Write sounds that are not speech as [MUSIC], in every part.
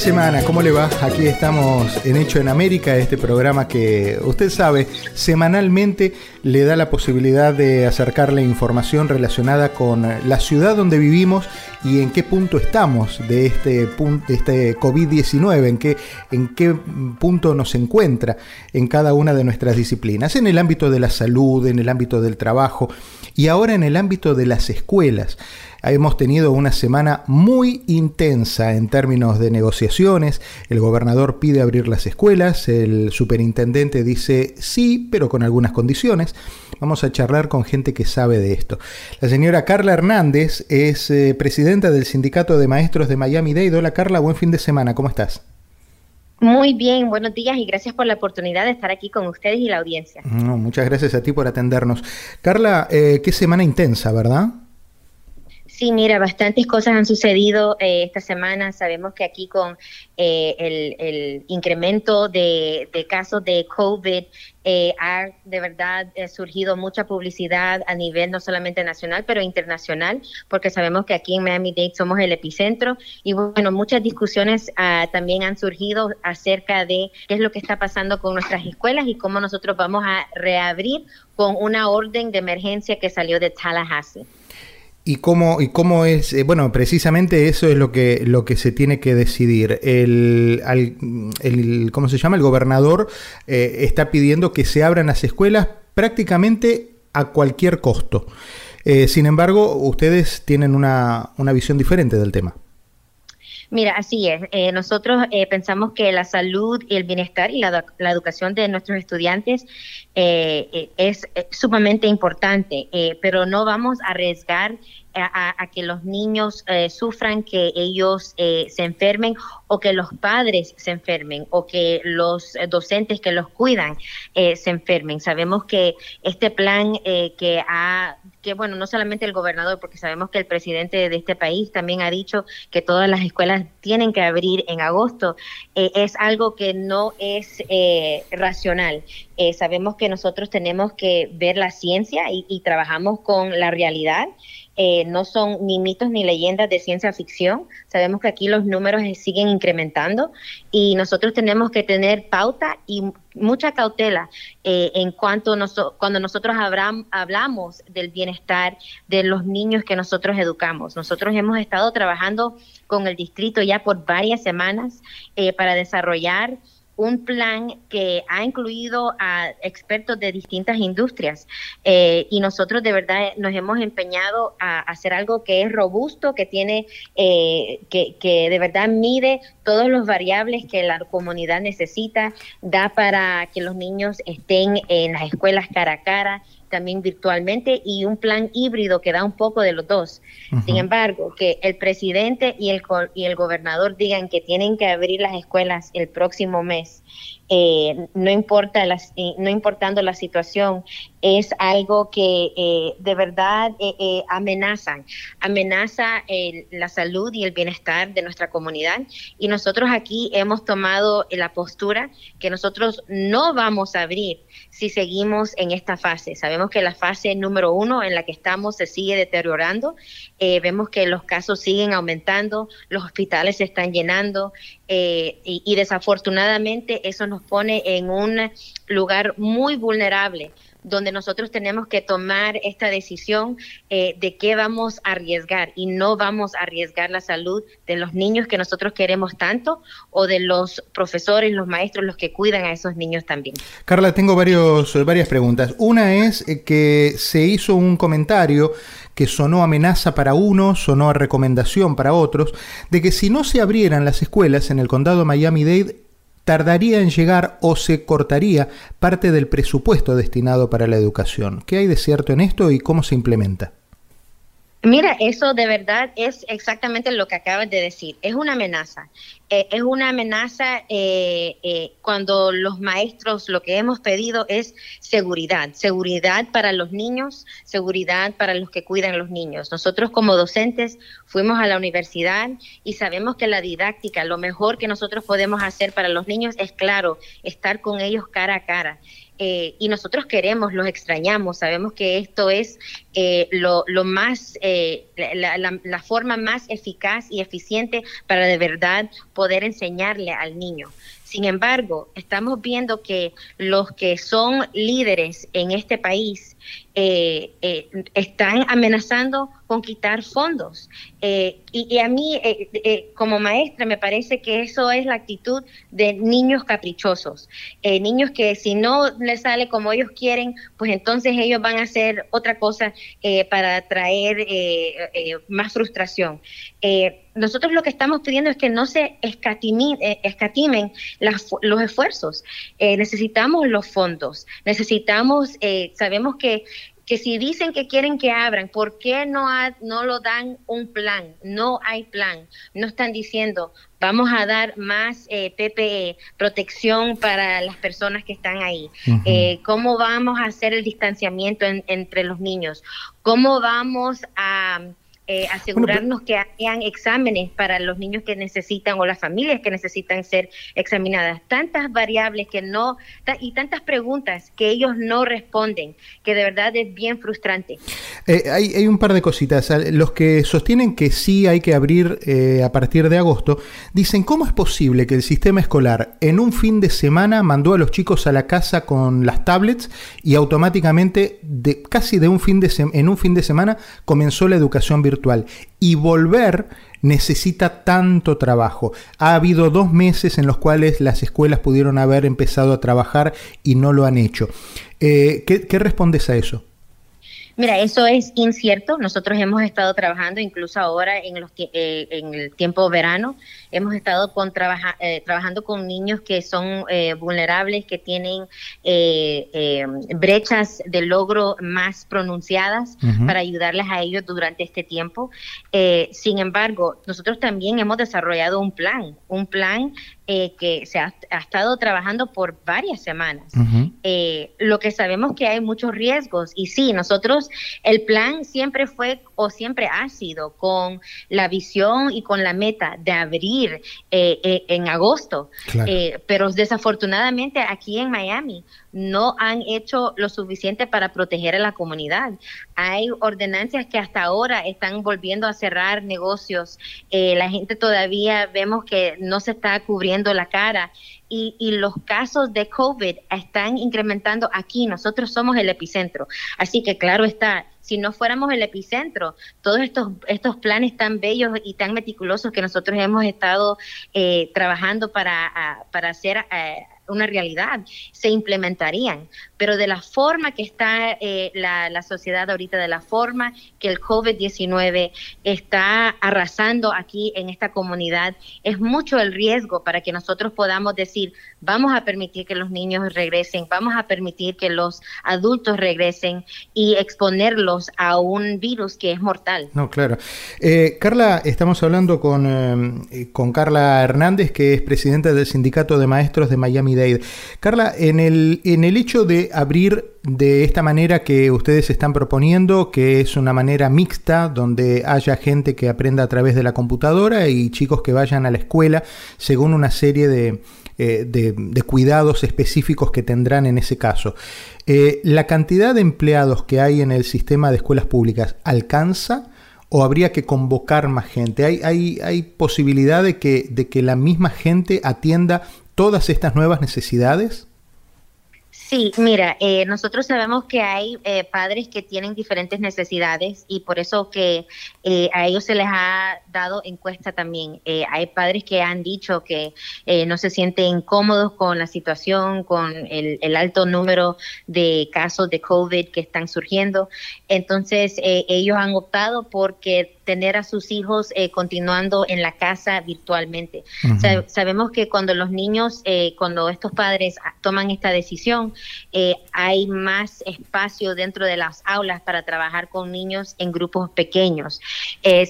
Semana, ¿cómo le va? Aquí estamos en Hecho en América, este programa que usted sabe, semanalmente le da la posibilidad de acercarle información relacionada con la ciudad donde vivimos y en qué punto estamos de este, este COVID-19, en qué, en qué punto nos encuentra en cada una de nuestras disciplinas, en el ámbito de la salud, en el ámbito del trabajo y ahora en el ámbito de las escuelas. Hemos tenido una semana muy intensa en términos de negociaciones. El gobernador pide abrir las escuelas, el superintendente dice sí, pero con algunas condiciones. Vamos a charlar con gente que sabe de esto. La señora Carla Hernández es eh, presidenta del Sindicato de Maestros de Miami-Dade. Hola Carla, buen fin de semana, ¿cómo estás? Muy bien, buenos días y gracias por la oportunidad de estar aquí con ustedes y la audiencia. muchas gracias a ti por atendernos. Carla, eh, qué semana intensa, ¿verdad? Sí, mira, bastantes cosas han sucedido eh, esta semana. Sabemos que aquí con eh, el, incremento de, casos de COVID eh, ha de verdad surgido mucha publicidad a nivel no solamente nacional, pero internacional, porque sabemos que aquí en Miami-Dade somos el epicentro y bueno, muchas discusiones ah, también han surgido acerca de qué es lo que está pasando con nuestras escuelas y cómo nosotros vamos a reabrir con una orden de emergencia que salió de Tallahassee. ¿Y cómo, y cómo es? Eh, bueno, precisamente eso es lo que, lo que se tiene que decidir. El, el ¿Cómo se llama? El gobernador eh, está pidiendo que se abran las escuelas prácticamente a cualquier costo. Eh, sin embargo, ustedes tienen una, una visión diferente del tema. Mira, así es. Eh, nosotros eh, pensamos que la salud el bienestar y la, educación de nuestros estudiantes eh, es sumamente importante, pero no vamos a arriesgar a, que los niños sufran, que ellos se enfermen o que los padres se enfermen o que los docentes que los cuidan se enfermen. Sabemos que este plan que ha que bueno, no solamente el gobernador, porque sabemos que el presidente de este país también ha dicho que todas las escuelas tienen que abrir en agosto, eh, es algo que no es eh, racional. Eh, sabemos que nosotros tenemos que ver la ciencia y trabajamos con la realidad. Eh, no son ni mitos ni leyendas de ciencia ficción. Sabemos que aquí los números siguen incrementando y nosotros tenemos que tener pauta y mucha cautela eh, en cuanto cuando nosotros hablamos del bienestar de los niños que nosotros educamos. Nosotros hemos estado trabajando con el distrito ya por varias semanas eh, para desarrollar un plan que ha incluido a expertos de distintas industrias eh, y nosotros de verdad nos hemos empeñado a hacer algo que es robusto, que tiene, eh, que, que de verdad mide todos los variables que la comunidad necesita, da para que los niños estén en las escuelas cara a cara, también virtualmente y un plan híbrido que da un poco de los dos. Sin embargo, que el presidente y el, y el gobernador digan que tienen que abrir las escuelas el próximo mes eh, no importa las, eh, no importando la situación, es algo que eh, de verdad amenazan, amenaza la salud y el bienestar de nuestra comunidad. Y nosotros aquí hemos tomado la postura que nosotros no vamos a abrir si seguimos en esta fase. Sabemos que la fase número uno en la que estamos se sigue deteriorando, vemos que los casos siguen aumentando, los hospitales se están llenando y desafortunadamente eso nos pone en un lugar muy vulnerable donde nosotros tenemos que tomar esta decisión eh, de qué vamos a arriesgar y no vamos a arriesgar la salud de los niños que nosotros queremos tanto o de los profesores, los maestros, los que cuidan a esos niños también. Carla, tengo varios, varias preguntas. Una es eh, que se hizo un comentario que sonó amenaza para unos, sonó a recomendación para otros, de que si no se abrieran las escuelas en el condado Miami-Dade, tardaría en llegar o se cortaría parte del presupuesto destinado para la educación. ¿Qué hay de cierto en esto y cómo se implementa? Mira, eso de verdad es exactamente lo que acabas de decir. Es una amenaza. Eh, es una amenaza eh, eh, cuando los maestros lo que hemos pedido es seguridad. Seguridad para los niños, seguridad para los que cuidan los niños. Nosotros como docentes fuimos a la universidad y sabemos que la didáctica, lo mejor que nosotros podemos hacer para los niños es, claro, estar con ellos cara a cara. Eh, y nosotros queremos, los extrañamos, sabemos que esto es eh, lo, más, eh, la, forma más eficaz y eficiente para de verdad poder enseñarle al niño. Sin embargo, estamos viendo que los que son líderes en este país eh, eh, están amenazando con quitar fondos. Eh, y, a mí, como maestra, me parece que eso es la actitud de niños caprichosos, niños que si no les sale como ellos quieren, pues entonces ellos van a hacer otra cosa para traer más frustración. nosotros lo que estamos pidiendo es que no se escatimen los esfuerzos. necesitamos los fondos, necesitamos, sabemos que que si dicen que quieren que abran, ¿por qué no, no lo dan un plan? No hay plan. No están diciendo, vamos a dar más eh, PPE, protección para las personas que están ahí. Eh, ¿Cómo vamos a hacer el distanciamiento entre los niños? ¿Cómo vamos a eh, asegurarnos que hayan exámenes para los niños que necesitan o las familias que necesitan ser examinadas. Tantas variables que no, y tantas preguntas que ellos no responden, que de verdad es bien frustrante. Eh, hay, un par de cositas. Los que sostienen que sí hay que abrir eh, a partir de agosto, dicen, ¿cómo es posible que el sistema escolar en un fin de semana mandó a los chicos a la casa con las tablets y automáticamente, de, casi de un fin de en un fin de semana, comenzó la educación virtual? Y volver necesita tanto trabajo. Ha habido dos meses en los cuales las escuelas pudieron haber empezado a trabajar y no lo han hecho. Eh, ¿qué, respondes a eso? Mira, eso es incierto. Nosotros hemos estado trabajando, incluso ahora en, los, eh, en el tiempo verano, hemos estado con eh, trabajando con niños que son vulnerables, que tienen brechas de logro más pronunciadas para ayudarles a ellos durante este tiempo. sin embargo, nosotros también hemos desarrollado un plan, un plan eh, que se ha, estado trabajando por varias semanas. Eh, lo que sabemos que hay muchos riesgos y sí, nosotros, el plan siempre fue o siempre ha sido con la visión y con la meta de abrir eh, en agosto, pero desafortunadamente aquí en Miami no han hecho lo suficiente para proteger a la comunidad. Hay ordenancias que hasta ahora están volviendo a cerrar negocios. la gente todavía vemos que no se está cubriendo la cara y, los casos de COVID están incrementando aquí. Nosotros somos el epicentro. Así que claro está, si no fuéramos el epicentro, todos estos, estos planes tan bellos y tan meticulosos que nosotros hemos estado eh, trabajando para, para hacer... Eh, una realidad, se implementarían. Pero de la forma que está eh, la, sociedad ahorita, de la forma que el COVID-19 está arrasando aquí en esta comunidad, es mucho el riesgo para que nosotros podamos decir, vamos a permitir que los niños regresen, vamos a permitir que los adultos regresen y exponerlos a un virus que es mortal. No, claro. Eh, Carla, estamos hablando con, eh, con Carla Hernández, que es presidenta del Sindicato de Maestros de Miami Carla, en el, en el hecho de abrir de esta manera que ustedes están proponiendo, que es una manera mixta, donde haya gente que aprenda a través de la computadora y chicos que vayan a la escuela según una serie de, eh, cuidados específicos que tendrán en ese caso. Eh, ¿La cantidad de empleados que hay en el sistema de escuelas públicas alcanza? ¿O habría que convocar más gente? ¿Hay, hay, hay posibilidad de que, de que la misma gente atienda todas estas nuevas necesidades? Sí, mira, eh, nosotros sabemos que hay eh, padres que tienen diferentes necesidades y por eso que eh, a ellos se les ha dado encuesta también. hay padres que han dicho que no se sienten cómodos con la situación, con el, el, alto número de casos de COVID que están surgiendo. Entonces, ellos han optado porque tener a sus hijos eh, continuando en la casa virtualmente. sabemos que cuando los niños, eh, cuando estos padres toman esta decisión, eh, hay más espacio dentro de las aulas para trabajar con niños en grupos pequeños.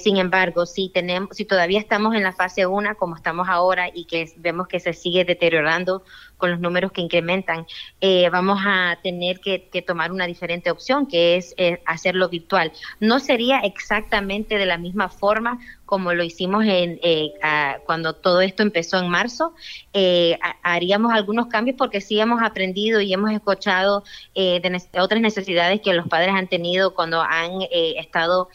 sin embargo, si tenemos, si todavía estamos en la fase 1 como estamos ahora y que vemos que se sigue deteriorando con los números que incrementan, eh, vamos a tener que, tomar una diferente opción, que es eh, hacerlo virtual. No sería exactamente de la misma forma como lo hicimos en, eh, cuando todo esto empezó en marzo, eh, haríamos algunos cambios porque sí hemos aprendido y hemos escuchado eh, de otras necesidades que los padres han tenido cuando han estado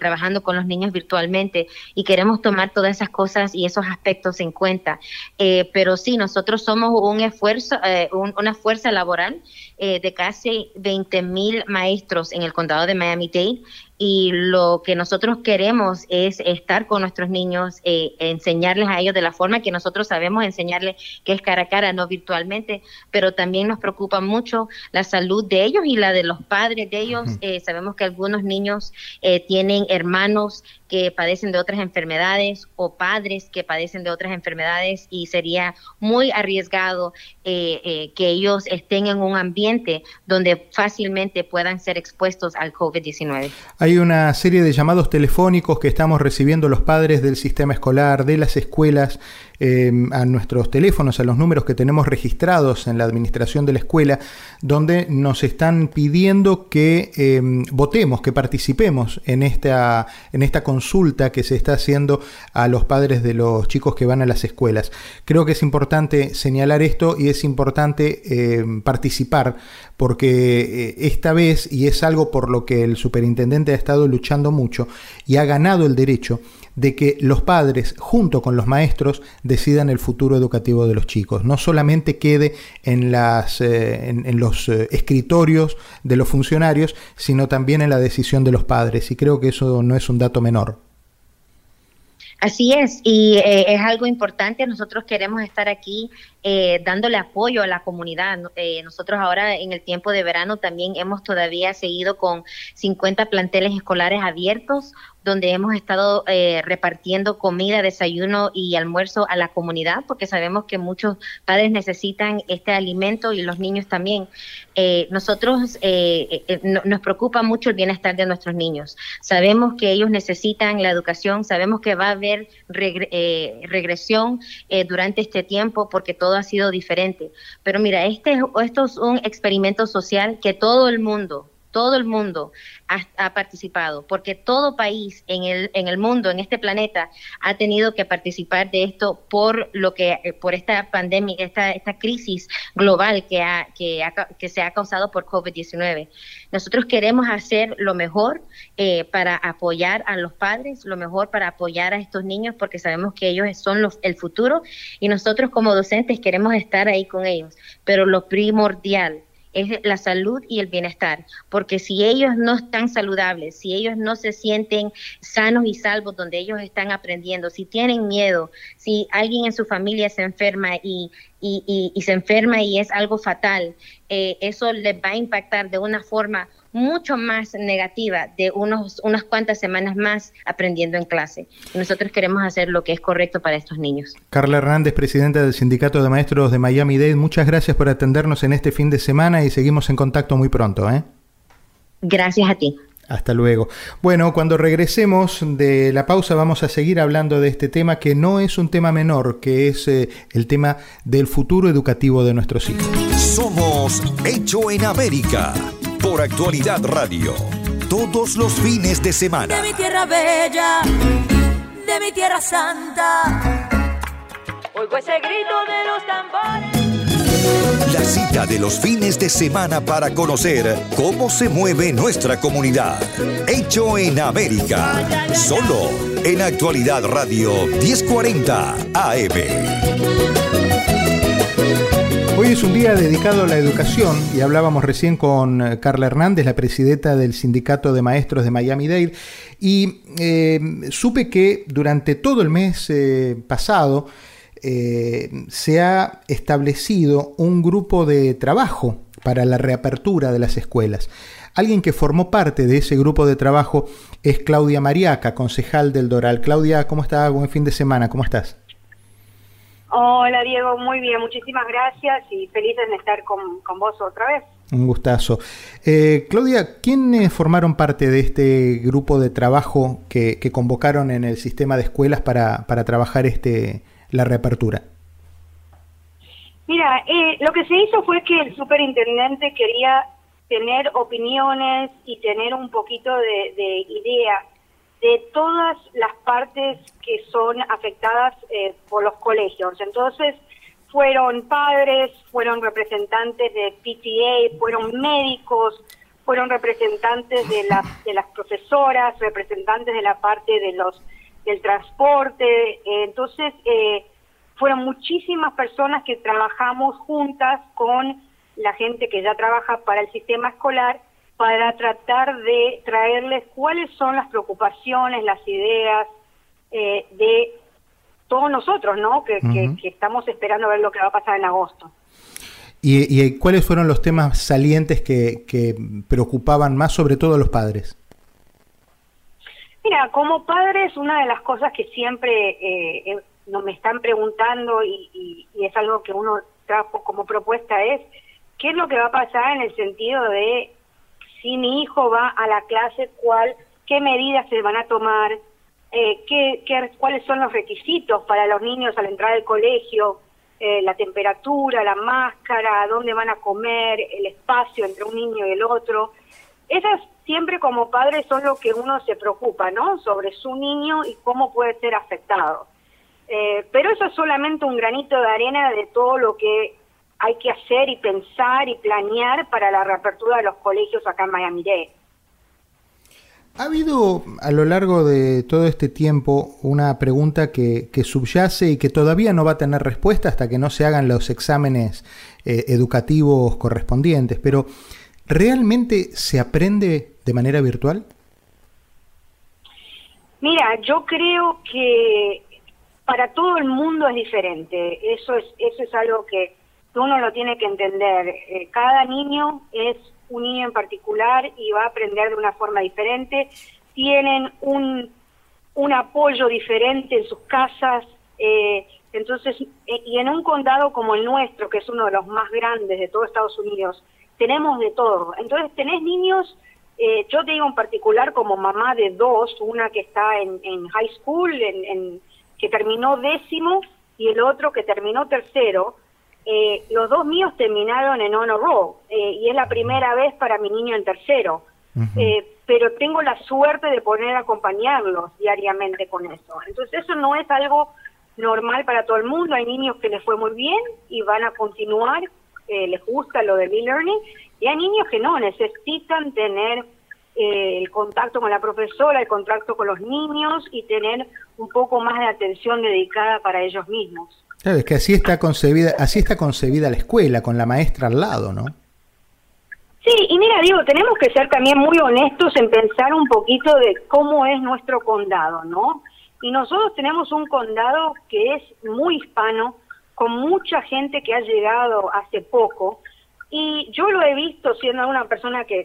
trabajando con los niños virtualmente y queremos tomar todas esas cosas y esos aspectos en cuenta. pero sí, nosotros somos un esfuerzo, una fuerza laboral de casi 20 mil maestros en el condado de Miami-Dade y lo que nosotros queremos es estar con nuestros niños, eh, enseñarles a ellos de la forma que nosotros sabemos enseñarles, que es cara a cara, no virtualmente, pero también nos preocupa mucho la salud de ellos y la de los padres de ellos. Eh, sabemos que algunos niños eh, tienen hermanos que padecen de otras enfermedades o padres que padecen de otras enfermedades y sería muy arriesgado que ellos estén en un ambiente donde fácilmente puedan ser expuestos al COVID-19. Hay una serie de llamados telefónicos que estamos recibiendo los padres del sistema escolar, de las escuelas, Em, a nuestros teléfonos, a los números que tenemos registrados en la administración de la escuela, donde nos están pidiendo que em, votemos, que participemos en esta, en esta consulta que se está haciendo a los padres de los chicos que van a las escuelas. Creo que es importante señalar esto y es importante em, participar porque eh, esta vez, y es algo por lo que el superintendente ha estado luchando mucho y ha ganado el derecho, de que los padres, junto con los maestros, decidan el futuro educativo de los chicos. No solamente quede en, las, eh, en, los eh, escritorios de los funcionarios, sino también en la decisión de los padres. Y creo que eso no es un dato menor. Así es, y eh, es algo importante. Nosotros queremos estar aquí dándole apoyo a la comunidad. nosotros ahora en el tiempo de verano también hemos todavía seguido con 50 planteles escolares abiertos donde hemos estado eh, repartiendo comida, desayuno y almuerzo a la comunidad, porque sabemos que muchos padres necesitan este alimento y los niños también. Eh, nosotros eh, nos preocupa mucho el bienestar de nuestros niños. Sabemos que ellos necesitan la educación, sabemos que va a haber regresión durante este tiempo porque todo ha sido diferente. Pero mira, este, esto es un experimento social que todo el mundo, todo el mundo ha, participado, porque todo país en el, en el mundo, en este planeta, ha tenido que participar de esto por lo que, eh, por esta pandemia, esta, esta crisis global que, ha, que, que se ha causado por COVID-19. Nosotros queremos hacer lo mejor eh, para apoyar a los padres, lo mejor para apoyar a estos niños, porque sabemos que ellos son los, el futuro y nosotros como docentes queremos estar ahí con ellos. Pero lo primordial es la salud y el bienestar, porque si ellos no están saludables, si ellos no se sienten sanos y salvos donde ellos están aprendiendo, si tienen miedo, si alguien en su familia se enferma y, y, y, se enferma y es algo fatal, eh, eso les va a impactar de una forma mucho más negativa de unos, unas cuantas semanas más aprendiendo en clase. nosotros queremos hacer lo que es correcto para estos niños. Carla Hernández, presidenta del Sindicato de Maestros de Miami-Dade, muchas gracias por atendernos en este fin de semana y seguimos en contacto muy pronto. ¿eh? Gracias a ti. Hasta luego. Bueno, cuando regresemos de la pausa vamos a seguir hablando de este tema que no es un tema menor, que es eh, el tema del futuro educativo de nuestros hijos. Somos Hecho en América por Actualidad Radio. Todos los fines de semana. De mi tierra bella, de mi tierra santa. Oigo ese grito de los tambores. La cita de los fines de semana para conocer cómo se mueve nuestra comunidad. Hecho en América. Solo en Actualidad Radio 1040 AM. Hoy es un día dedicado a la educación y hablábamos recién con eh, Carla Hernández, la presidenta del Sindicato de Maestros de Miami-Dade, y eh, supe que durante todo el mes eh, pasado se ha establecido un grupo de trabajo para la reapertura de las escuelas. Alguien que formó parte de ese grupo de trabajo es Claudia Mariaca, concejal del Doral. Claudia, ¿cómo estás? Buen fin de semana, ¿cómo estás? Hola Diego, muy bien, muchísimas gracias y felices de estar con, vos otra vez. Un gustazo. Eh, Claudia, ¿quiénes formaron parte de este grupo de trabajo que, convocaron en el sistema de escuelas para, para trabajar este la reapertura? Mira, eh, lo que se hizo fue que el superintendente quería tener opiniones y tener un poquito de, de idea de todas las partes que son afectadas eh, por los colegios. Entonces, fueron padres, fueron representantes de PTA, fueron médicos, fueron representantes de las, de las profesoras, representantes de la parte de los del transporte. entonces, eh, fueron muchísimas personas que trabajamos juntas con la gente que ya trabaja para el sistema escolar para tratar de traerles cuáles son las preocupaciones, las ideas eh, de todos nosotros, ¿no? Que, estamos esperando a ver lo que va a pasar en agosto. ¿Y, cuáles fueron los temas salientes que, preocupaban más, sobre todo a los padres? Mira, como padres, una de las cosas que siempre eh, eh me están preguntando y, y, es algo que uno trajo como propuesta es, ¿qué es lo que va a pasar en el sentido de si mi hijo va a la clase, cuál, qué medidas se van a tomar, eh, qué, cuáles son los requisitos para los niños al entrar al colegio, eh, la temperatura, la máscara, dónde van a comer, el espacio entre un niño y el otro. Esas siempre como padres son lo que uno se preocupa, ¿no? Sobre su niño y cómo puede ser afectado. Eh, pero eso es solamente un granito de arena de todo lo que hay que hacer y pensar y planear para la reapertura de los colegios acá en Miami-Dade. Ha habido a lo largo de todo este tiempo una pregunta que, subyace y que todavía no va a tener respuesta hasta que no se hagan los exámenes eh, educativos correspondientes, pero ¿realmente se aprende de manera virtual? Mira, yo creo que para todo el mundo es diferente. Eso es, eso es algo que uno lo tiene que entender. Eh, cada niño es un niño en particular y va a aprender de una forma diferente. Tienen un, un apoyo diferente en sus casas. Eh, entonces, eh, y en un condado como el nuestro, que es uno de los más grandes de todo Estados Unidos, tenemos de todo. Entonces, tenés niños, yo te digo en particular como mamá de dos, una que está en, en high school, en, que terminó décimo, y el otro que terminó tercero, eh, los dos míos terminaron en honor roll eh, y es la primera vez para mi niño en tercero. Eh, pero tengo la suerte de poder acompañarlos diariamente con eso. Entonces eso no es algo normal para todo el mundo. Hay niños que les fue muy bien y van a continuar, les gusta lo del e-learning, y hay niños que no, necesitan tener el contacto con la profesora, el contacto con los niños y tener un poco más de atención dedicada para ellos mismos. Claro, es que así está concebida, así está concebida la escuela, con la maestra al lado, ¿no? Sí, y mira, digo, tenemos que ser también muy honestos en pensar un poquito de cómo es nuestro condado, ¿no? Y nosotros tenemos un condado que es muy hispano, con mucha gente que ha llegado hace poco, y yo lo he visto siendo una persona que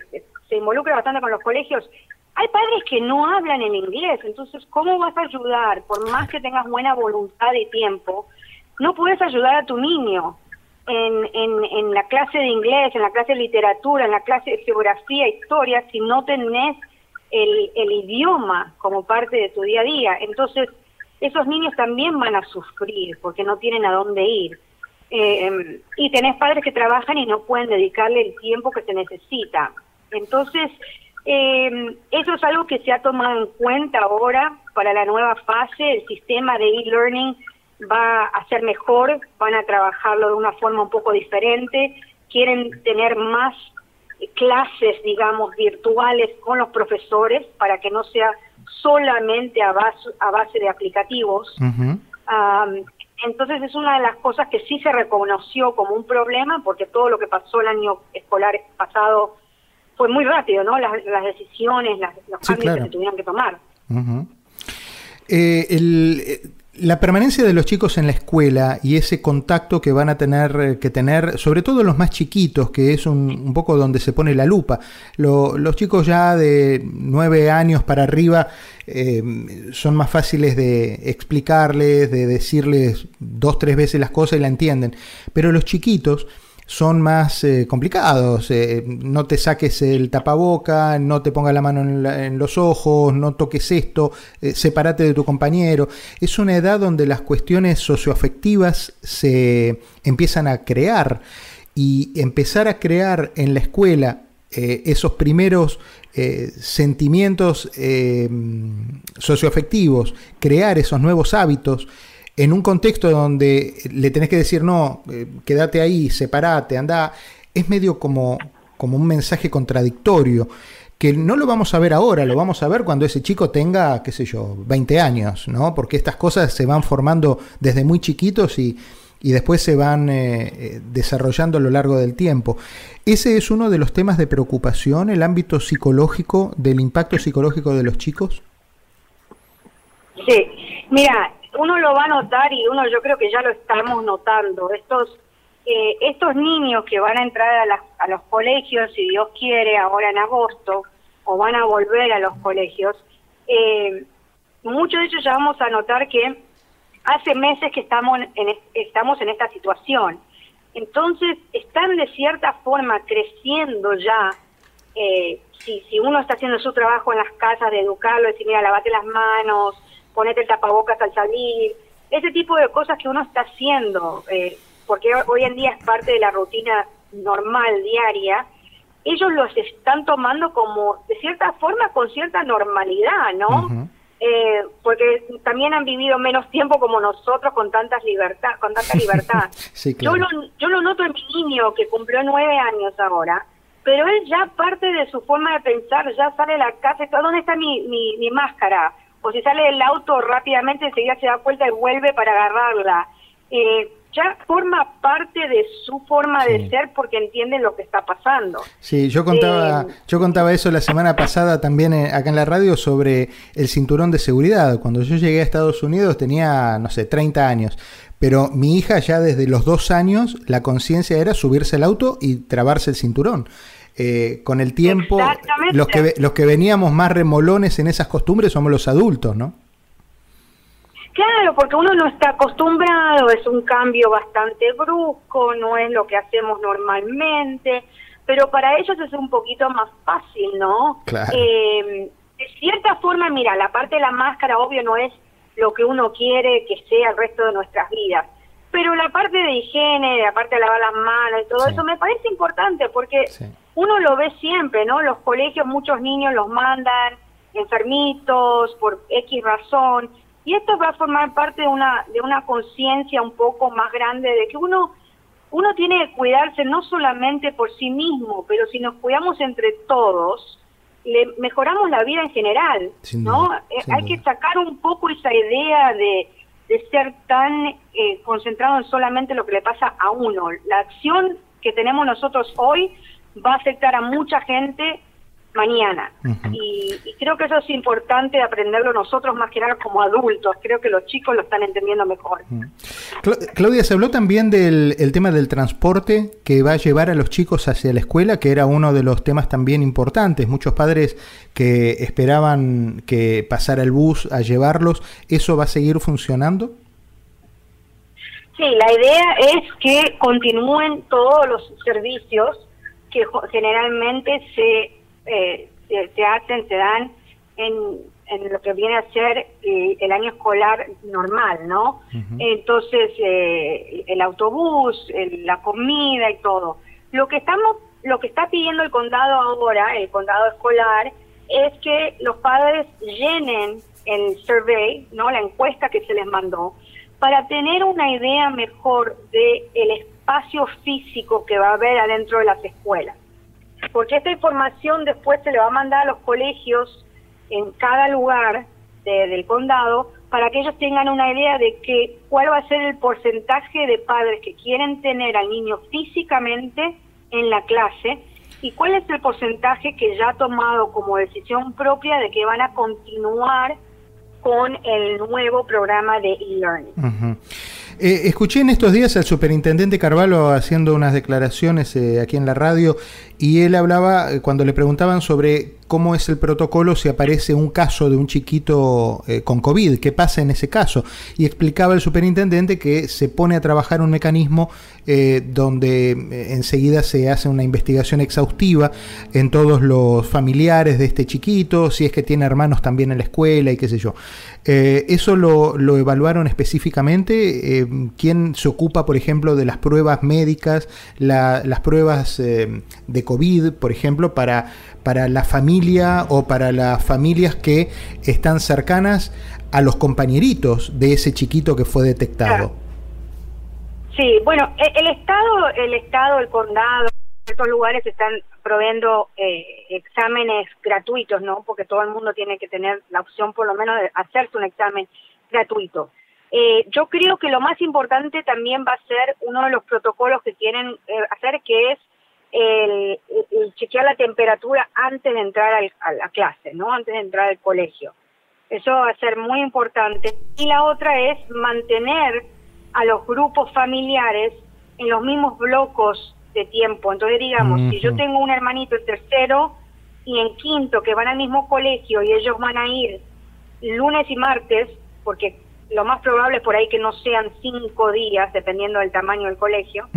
se involucra bastante con los colegios, hay padres que no hablan en inglés, entonces, ¿cómo vas a ayudar, por más que tengas buena voluntad y tiempo, no puedes ayudar a tu niño en, en, la clase de inglés, en la clase de literatura, en la clase de geografía, historia, si no tenés el, el idioma como parte de tu día a día. Entonces, esos niños también van a sufrir porque no tienen a dónde ir. Eh, y tenés padres que trabajan y no pueden dedicarle el tiempo que se necesita. Entonces, eh, eso es algo que se ha tomado en cuenta ahora para la nueva fase, el sistema de e-learning va a ser mejor, van a trabajarlo de una forma un poco diferente, quieren tener más clases, digamos, virtuales con los profesores para que no sea solamente a base, a base de aplicativos. Entonces es una de las cosas que sí se reconoció como un problema porque todo lo que pasó el año escolar pasado fue muy rápido, ¿no? Las, decisiones, los cambios que se tuvieron que tomar. Eh, el, la permanencia de los chicos en la escuela y ese contacto que van a tener eh, que tener, sobre todo los más chiquitos, que es un, poco donde se pone la lupa. los chicos ya de nueve años para arriba eh, son más fáciles de explicarles, de decirles dos, tres veces las cosas y la entienden. Pero los chiquitos son más eh, complicados. Eh, no te saques el tapaboca, no te pongas la mano en, los ojos, no toques esto, eh, sepárate de tu compañero. Es una edad donde las cuestiones socioafectivas se empiezan a crear y empezar a crear en la escuela esos primeros sentimientos socioafectivos, crear esos nuevos hábitos, en un contexto donde le tenés que decir, no, eh, quédate ahí, separate, anda, es medio como, como un mensaje contradictorio, que no lo vamos a ver ahora, lo vamos a ver cuando ese chico tenga, qué sé yo, 20 años, ¿no? Porque estas cosas se van formando desde muy chiquitos y, y después se van eh, eh, desarrollando a lo largo del tiempo. ¿Ese es uno de los temas de preocupación, el ámbito psicológico, del impacto psicológico de los chicos? Sí, mira, uno lo va a notar y uno yo creo que ya lo estamos notando. Estos eh, estos niños que van a entrar a, a los colegios, si Dios quiere, ahora en agosto, o van a volver a los colegios, eh, muchos de ellos ya vamos a notar que hace meses que estamos en, estamos en esta situación. Entonces, están de cierta forma creciendo ya. Eh, si, si uno está haciendo su trabajo en las casas de educarlo, decir, mira, lavate las manos, ponete el tapabocas al salir, ese tipo de cosas que uno está haciendo, eh, porque hoy en día es parte de la rutina normal, diaria, ellos los están tomando como, de cierta forma, con cierta normalidad, ¿no? eh, porque también han vivido menos tiempo como nosotros con tantas libertad, con tanta [LAUGHS] libertad. yo, lo, yo lo noto en mi niño que cumplió nueve años ahora, pero él ya parte de su forma de pensar, ya sale de la casa, ¿dónde está mi, mi, mi máscara? O si sale del auto rápidamente enseguida se da vuelta y vuelve para agarrarla. Eh, ya forma parte de su forma de ser porque entiende lo que está pasando. Sí, yo contaba, eh, yo contaba eso la semana pasada también eh, acá en la radio sobre el cinturón de seguridad. Cuando yo llegué a Estados Unidos tenía, no sé, 30 años. Pero mi hija ya desde los dos años la conciencia era subirse al auto y trabarse el cinturón. Eh, con el tiempo, los que, los que veníamos más remolones en esas costumbres somos los adultos, ¿no? Claro, porque uno no está acostumbrado, es un cambio bastante brusco, no es lo que hacemos normalmente, pero para ellos es un poquito más fácil, ¿no? Eh, de cierta forma, mira, la parte de la máscara, obvio, no es lo que uno quiere que sea el resto de nuestras vidas, pero la parte de higiene, la parte de lavar las manos y todo eso me parece importante porque uno lo ve siempre, ¿no? Los colegios, muchos niños los mandan enfermitos por X razón y esto va a formar parte de una de una conciencia un poco más grande de que uno uno tiene que cuidarse no solamente por sí mismo, pero si nos cuidamos entre todos, le mejoramos la vida en general, ¿no? Eh, hay que sacar un poco esa idea de, de ser tan eh, concentrado en solamente lo que le pasa a uno. La acción que tenemos nosotros hoy va a afectar a mucha gente mañana. y, creo que eso es importante aprenderlo nosotros más que nada como adultos. Creo que los chicos lo están entendiendo mejor. Claudia, se habló también del tema del transporte que va a llevar a los chicos hacia la escuela, que era uno de los temas también importantes. Muchos padres que esperaban que pasara el bus a llevarlos, ¿eso va a seguir funcionando? Sí, la idea es que continúen todos los servicios que generalmente se, eh, se, hacen, se dan en, en, lo que viene a ser eh, el año escolar normal, ¿no? Entonces, eh, el autobús, la comida y todo. Lo que estamos, lo que está pidiendo el condado ahora, el condado escolar, es que los padres llenen el survey, ¿no? La encuesta que se les mandó, para tener una idea mejor de el espacio físico que va a haber adentro de las escuelas. Porque esta información después se le va a mandar a los colegios en cada lugar del condado para que ellos tengan una idea de que cuál va a ser el porcentaje de padres que quieren tener al niño físicamente en la clase y cuál es el porcentaje que ya ha tomado como decisión propia de que van a continuar con el nuevo programa de e-learning. Eh, escuché en estos días al superintendente Carvalho haciendo unas declaraciones eh, aquí en la radio y él hablaba, eh, cuando le preguntaban sobre cómo es el protocolo si aparece un caso de un chiquito con COVID, qué pasa en ese caso. Y explicaba el superintendente que se pone a trabajar un mecanismo donde enseguida se hace una investigación exhaustiva en todos los familiares de este chiquito, si es que tiene hermanos también en la escuela y qué sé yo. ¿Eso lo, lo, evaluaron específicamente? quién se ocupa, por ejemplo, de las pruebas médicas, las pruebas eh, de COVID, por ejemplo, para, para la familia o para las familias que están cercanas a los compañeritos de ese chiquito que fue detectado. Sí, bueno, e, el Estado, el Estado, el condado, estos lugares están proveyendo eh, exámenes gratuitos, ¿no? Porque todo el mundo tiene que tener la opción, por lo menos, de hacerse un examen gratuito. Eh, yo creo que lo más importante también va a ser uno de los protocolos que quieren eh, hacer, que es el, chequear la temperatura antes de entrar a la clase, ¿no? Antes de entrar al colegio. Eso va a ser muy importante. Y la otra es mantener a los grupos familiares en los mismos blocos de tiempo. Entonces, digamos, si yo tengo un hermanito en tercero y en quinto que van al mismo colegio y ellos van a ir lunes y martes, porque lo más probable es por ahí que no sean cinco días, dependiendo del tamaño del colegio,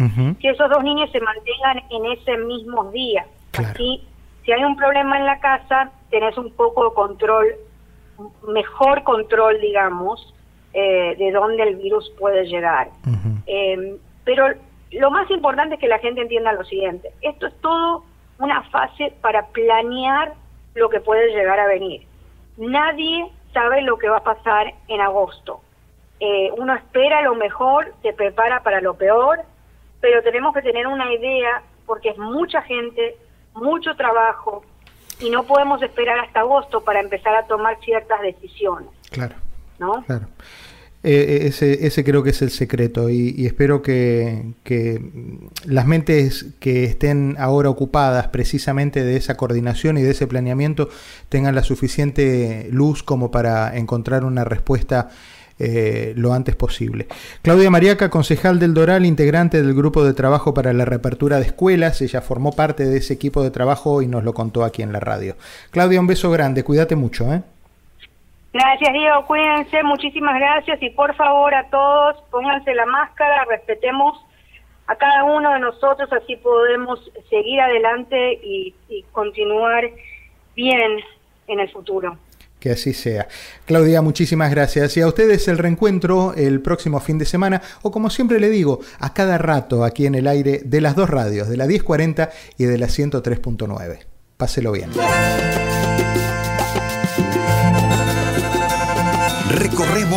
que esos dos niños se mantengan en ese mismo día. Así, si hay un problema en la casa, tenés un poco de control, mejor control, digamos, eh, de dónde el virus puede llegar. Em, pero lo más importante es que la gente entienda lo siguiente, esto es todo una fase para planear lo que puede llegar a venir. Nadie sabe lo que va a pasar en agosto. Eh, uno espera lo mejor, se prepara para lo peor, pero tenemos que tener una idea porque es mucha gente, mucho trabajo y no podemos esperar hasta agosto para empezar a tomar ciertas decisiones. Claro. ¿No? Claro. Eh, eh, ese, ese creo que es el secreto y, espero que, que, las mentes que estén ahora ocupadas precisamente de esa coordinación y de ese planeamiento tengan la suficiente luz como para encontrar una respuesta eh, lo antes posible. Claudia Mariaca, concejal del Doral, integrante del grupo de trabajo para la reapertura de escuelas, ella formó parte de ese equipo de trabajo y nos lo contó aquí en la radio. Claudia, un beso grande, cuídate mucho. ¿eh? Gracias, Diego. Cuídense, muchísimas gracias. Y por favor, a todos, pónganse la máscara, respetemos a cada uno de nosotros, así podemos seguir adelante y, continuar bien en el futuro. Que así sea. Claudia, muchísimas gracias. Y a ustedes el reencuentro el próximo fin de semana, o como siempre le digo, a cada rato aquí en el aire de las dos radios, de la 1040 y de la 103.9. Páselo bien.